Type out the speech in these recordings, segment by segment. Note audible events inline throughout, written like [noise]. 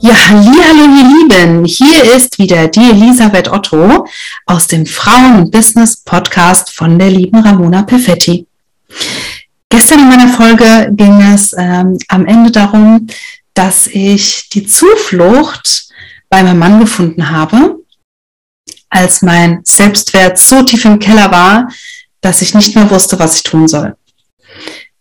Ja, hallo ihr Lieben. Hier ist wieder die Elisabeth Otto aus dem Frauen-Business-Podcast von der lieben Ramona Perfetti. Gestern in meiner Folge ging es ähm, am Ende darum, dass ich die Zuflucht bei meinem Mann gefunden habe, als mein Selbstwert so tief im Keller war, dass ich nicht mehr wusste, was ich tun soll.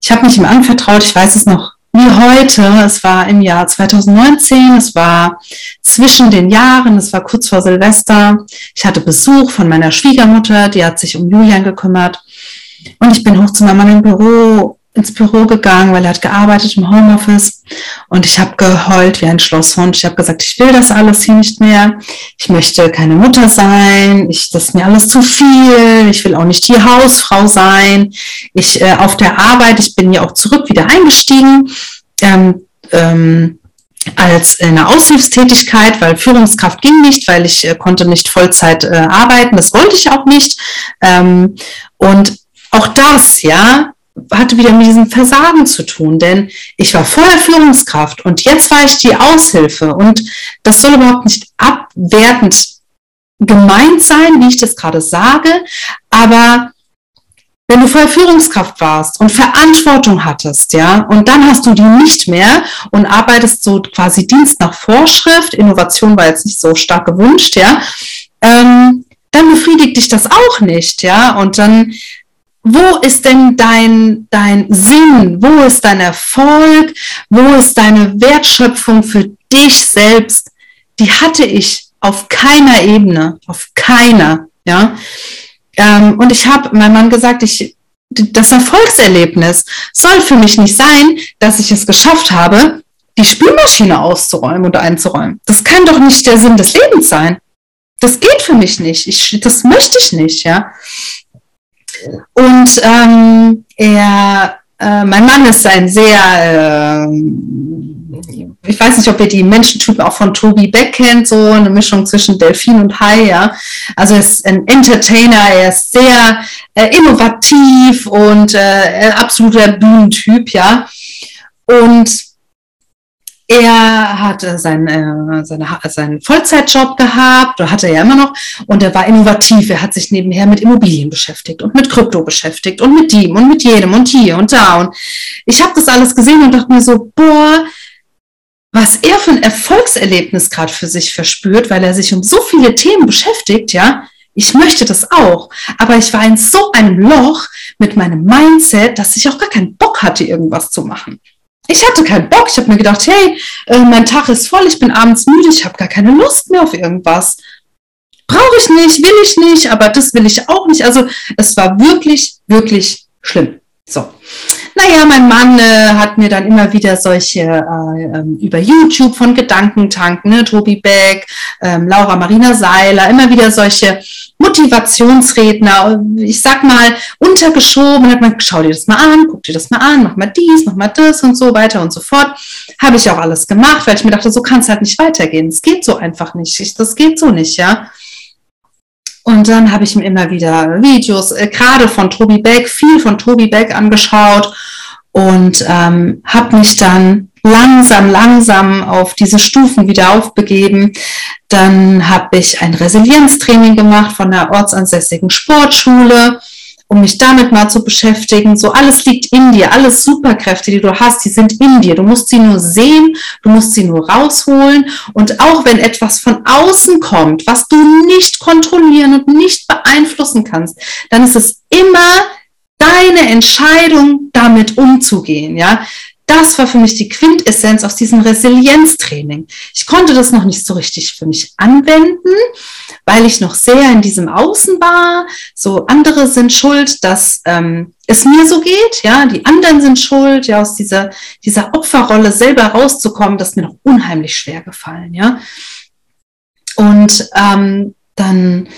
Ich habe mich ihm anvertraut, ich weiß es noch wie heute. Es war im Jahr 2019, es war zwischen den Jahren, es war kurz vor Silvester. Ich hatte Besuch von meiner Schwiegermutter, die hat sich um Julian gekümmert. Und ich bin hoch zu meinem Büro ins Büro gegangen, weil er hat gearbeitet im Homeoffice und ich habe geheult wie ein Schlosshund. Ich habe gesagt, ich will das alles hier nicht mehr. Ich möchte keine Mutter sein. Ich, das ist mir alles zu viel. Ich will auch nicht die Hausfrau sein. Ich äh, auf der Arbeit, ich bin ja auch zurück wieder eingestiegen. Ähm, ähm, als in einer Aushilfstätigkeit, weil Führungskraft ging nicht, weil ich äh, konnte nicht Vollzeit äh, arbeiten, das wollte ich auch nicht. Ähm, und auch das, ja, hatte wieder mit diesem Versagen zu tun, denn ich war vorher Führungskraft und jetzt war ich die Aushilfe und das soll überhaupt nicht abwertend gemeint sein, wie ich das gerade sage, aber wenn du vorher Führungskraft warst und Verantwortung hattest, ja, und dann hast du die nicht mehr und arbeitest so quasi Dienst nach Vorschrift, Innovation war jetzt nicht so stark gewünscht, ja, ähm, dann befriedigt dich das auch nicht, ja, und dann wo ist denn dein, dein Sinn? Wo ist dein Erfolg? Wo ist deine Wertschöpfung für dich selbst? Die hatte ich auf keiner Ebene, auf keiner, ja. Ähm, und ich habe meinem Mann gesagt, ich, das Erfolgserlebnis soll für mich nicht sein, dass ich es geschafft habe, die Spülmaschine auszuräumen und einzuräumen. Das kann doch nicht der Sinn des Lebens sein. Das geht für mich nicht. Ich, das möchte ich nicht, ja. Und ähm, er, äh, mein Mann ist ein sehr, äh, ich weiß nicht, ob ihr die Menschentypen auch von Toby Beck kennt, so eine Mischung zwischen Delfin und Hai, ja. Also er ist ein Entertainer, er ist sehr äh, innovativ und äh, absoluter Bühnentyp, ja. Und er hat seinen, äh, seine, seinen Vollzeitjob gehabt, oder hatte er ja immer noch, und er war innovativ. Er hat sich nebenher mit Immobilien beschäftigt und mit Krypto beschäftigt und mit dem und mit jedem und hier und da. Und ich habe das alles gesehen und dachte mir so, boah, was er für ein Erfolgserlebnis gerade für sich verspürt, weil er sich um so viele Themen beschäftigt, ja. Ich möchte das auch, aber ich war in so einem Loch mit meinem Mindset, dass ich auch gar keinen Bock hatte, irgendwas zu machen ich hatte keinen Bock. Ich habe mir gedacht, hey, äh, mein Tag ist voll, ich bin abends müde, ich habe gar keine Lust mehr auf irgendwas. Brauche ich nicht, will ich nicht, aber das will ich auch nicht. Also es war wirklich, wirklich schlimm. So. Naja, mein Mann äh, hat mir dann immer wieder solche äh, ähm, über YouTube von Gedankentanken, ne, Tobi Beck, ähm, Laura Marina Seiler, immer wieder solche Motivationsredner, ich sag mal, untergeschoben, hat man, schau dir das mal an, guck dir das mal an, mach mal dies, mach mal das und so weiter und so fort. Habe ich auch alles gemacht, weil ich mir dachte, so kann es halt nicht weitergehen. Es geht so einfach nicht. Ich, das geht so nicht, ja. Und dann habe ich mir immer wieder Videos, äh, gerade von Tobi Beck, viel von Tobi Beck angeschaut und ähm, habe mich dann langsam, langsam auf diese Stufen wieder aufbegeben. Dann habe ich ein Resilienztraining gemacht von der ortsansässigen Sportschule, um mich damit mal zu beschäftigen. So alles liegt in dir, alles Superkräfte, die du hast, die sind in dir. Du musst sie nur sehen, du musst sie nur rausholen. Und auch wenn etwas von außen kommt, was du nicht kontrollieren und nicht beeinflussen kannst, dann ist es immer deine Entscheidung, damit umzugehen, ja das war für mich die Quintessenz aus diesem Resilienztraining. Ich konnte das noch nicht so richtig für mich anwenden, weil ich noch sehr in diesem Außen war. So andere sind schuld, dass ähm, es mir so geht. Ja, die anderen sind schuld. Ja, aus dieser dieser Opferrolle selber rauszukommen, das ist mir noch unheimlich schwer gefallen. Ja. Und ähm, dann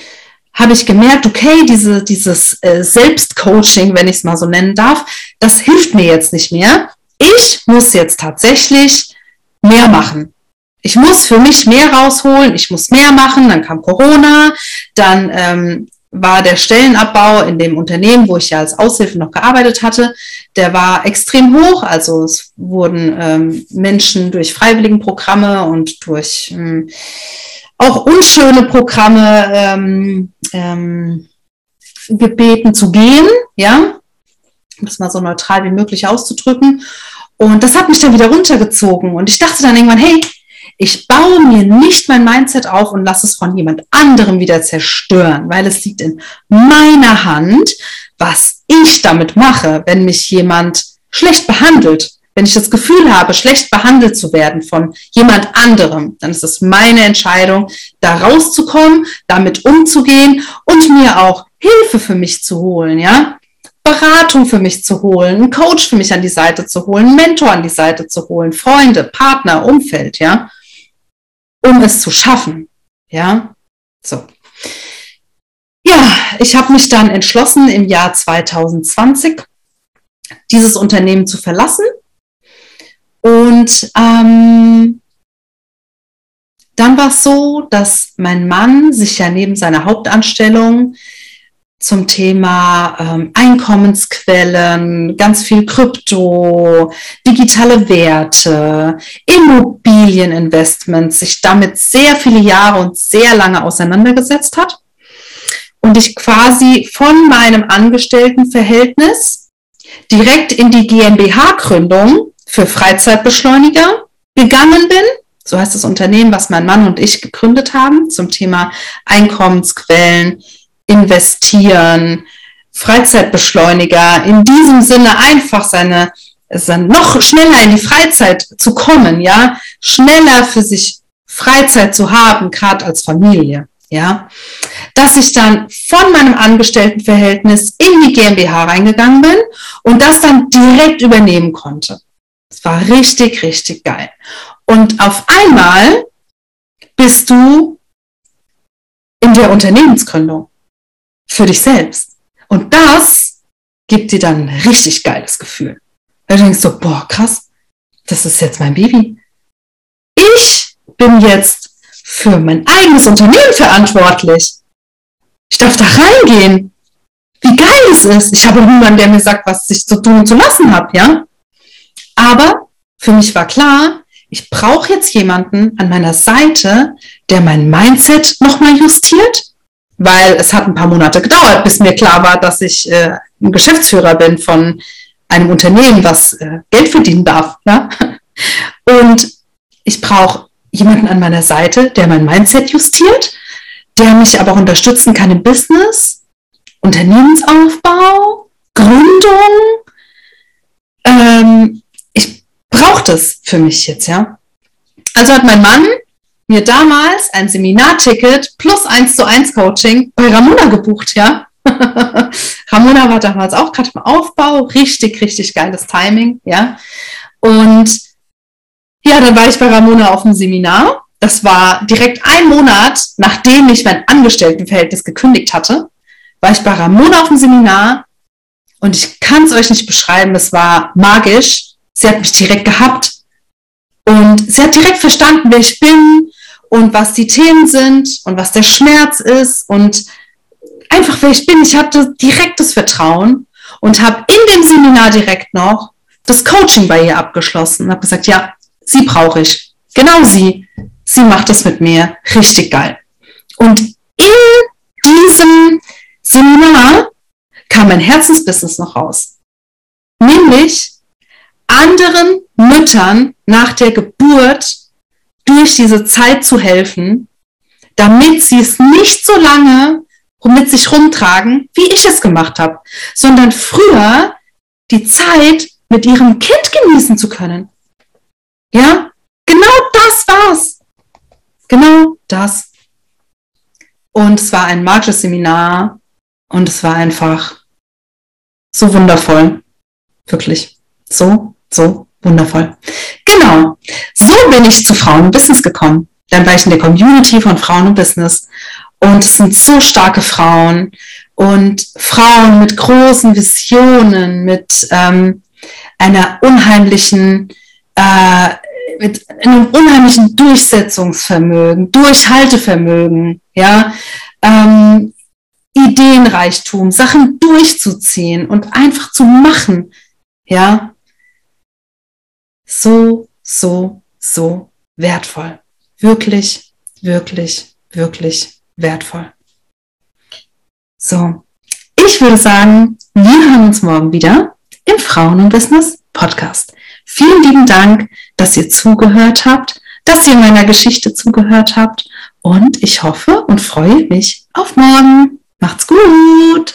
habe ich gemerkt, okay, diese, dieses äh, Selbstcoaching, wenn ich es mal so nennen darf, das hilft mir jetzt nicht mehr. Ich muss jetzt tatsächlich mehr machen. Ich muss für mich mehr rausholen, ich muss mehr machen. Dann kam Corona, dann ähm, war der Stellenabbau in dem Unternehmen, wo ich ja als Aushilfe noch gearbeitet hatte, der war extrem hoch. Also es wurden ähm, Menschen durch Freiwilligenprogramme und durch ähm, auch unschöne Programme ähm, ähm, gebeten zu gehen, ja, um das mal so neutral wie möglich auszudrücken. Und das hat mich dann wieder runtergezogen. Und ich dachte dann irgendwann, hey, ich baue mir nicht mein Mindset auf und lasse es von jemand anderem wieder zerstören, weil es liegt in meiner Hand, was ich damit mache, wenn mich jemand schlecht behandelt. Wenn ich das Gefühl habe, schlecht behandelt zu werden von jemand anderem, dann ist es meine Entscheidung, da rauszukommen, damit umzugehen und mir auch Hilfe für mich zu holen, ja. Beratung für mich zu holen, einen Coach für mich an die Seite zu holen, einen Mentor an die Seite zu holen, Freunde, Partner, Umfeld, ja um es zu schaffen. Ja, so. Ja, ich habe mich dann entschlossen, im Jahr 2020 dieses Unternehmen zu verlassen. Und ähm, dann war es so, dass mein Mann sich ja neben seiner Hauptanstellung zum Thema ähm, Einkommensquellen, ganz viel Krypto, digitale Werte, Immobilieninvestments, sich damit sehr viele Jahre und sehr lange auseinandergesetzt hat. Und ich quasi von meinem Angestelltenverhältnis direkt in die GmbH-Gründung für Freizeitbeschleuniger gegangen bin. So heißt das Unternehmen, was mein Mann und ich gegründet haben zum Thema Einkommensquellen, investieren, Freizeitbeschleuniger, in diesem Sinne einfach seine, seine noch schneller in die Freizeit zu kommen, ja, schneller für sich Freizeit zu haben, gerade als Familie, ja, dass ich dann von meinem Angestelltenverhältnis in die GmbH reingegangen bin und das dann direkt übernehmen konnte. Das war richtig, richtig geil. Und auf einmal bist du in der Unternehmensgründung für dich selbst. Und das gibt dir dann ein richtig geiles Gefühl. Weil du denkst so, boah, krass, das ist jetzt mein Baby. Ich bin jetzt für mein eigenes Unternehmen verantwortlich. Ich darf da reingehen. Wie geil es ist. Ich habe niemanden, der mir sagt, was ich zu tun und zu lassen habe, ja. Aber für mich war klar, ich brauche jetzt jemanden an meiner Seite, der mein Mindset nochmal justiert, weil es hat ein paar Monate gedauert, bis mir klar war, dass ich äh, ein Geschäftsführer bin von einem Unternehmen, was äh, Geld verdienen darf. Ja? [laughs] Und ich brauche jemanden an meiner Seite, der mein Mindset justiert, der mich aber auch unterstützen kann im Business, Unternehmensaufbau, Gründung. Ähm, ich brauche das für mich jetzt, ja. Also hat mein Mann mir damals ein Seminarticket plus 1 zu 1 Coaching bei Ramona gebucht, ja. [laughs] Ramona war damals auch gerade im Aufbau, richtig, richtig geiles Timing, ja. Und ja, dann war ich bei Ramona auf dem Seminar. Das war direkt ein Monat, nachdem ich mein Angestelltenverhältnis gekündigt hatte, war ich bei Ramona auf dem Seminar und ich kann es euch nicht beschreiben, es war magisch. Sie hat mich direkt gehabt und sie hat direkt verstanden, wer ich bin, und was die Themen sind und was der Schmerz ist und einfach wer ich bin. Ich hatte direktes Vertrauen und habe in dem Seminar direkt noch das Coaching bei ihr abgeschlossen und habe gesagt, ja, sie brauche ich. Genau sie. Sie macht es mit mir. Richtig geil. Und in diesem Seminar kam mein Herzensbusiness noch raus. Nämlich anderen Müttern nach der Geburt durch diese Zeit zu helfen, damit sie es nicht so lange mit sich rumtragen, wie ich es gemacht habe, sondern früher die Zeit mit ihrem Kind genießen zu können. Ja, genau das war's. Genau das. Und es war ein magisches Seminar und es war einfach so wundervoll. Wirklich. So, so wundervoll. Genau. So bin ich zu Frauen Business gekommen. dann war ich in der Community von Frauen und Business. Und es sind so starke Frauen und Frauen mit großen Visionen, mit ähm, einer unheimlichen, äh, mit einem unheimlichen Durchsetzungsvermögen, Durchhaltevermögen, ja, ähm, Ideenreichtum, Sachen durchzuziehen und einfach zu machen, ja, so, so, so wertvoll. Wirklich, wirklich, wirklich wertvoll. So, ich würde sagen, wir hören uns morgen wieder im Frauen und Business Podcast. Vielen lieben Dank, dass ihr zugehört habt, dass ihr meiner Geschichte zugehört habt und ich hoffe und freue mich auf morgen. Macht's gut!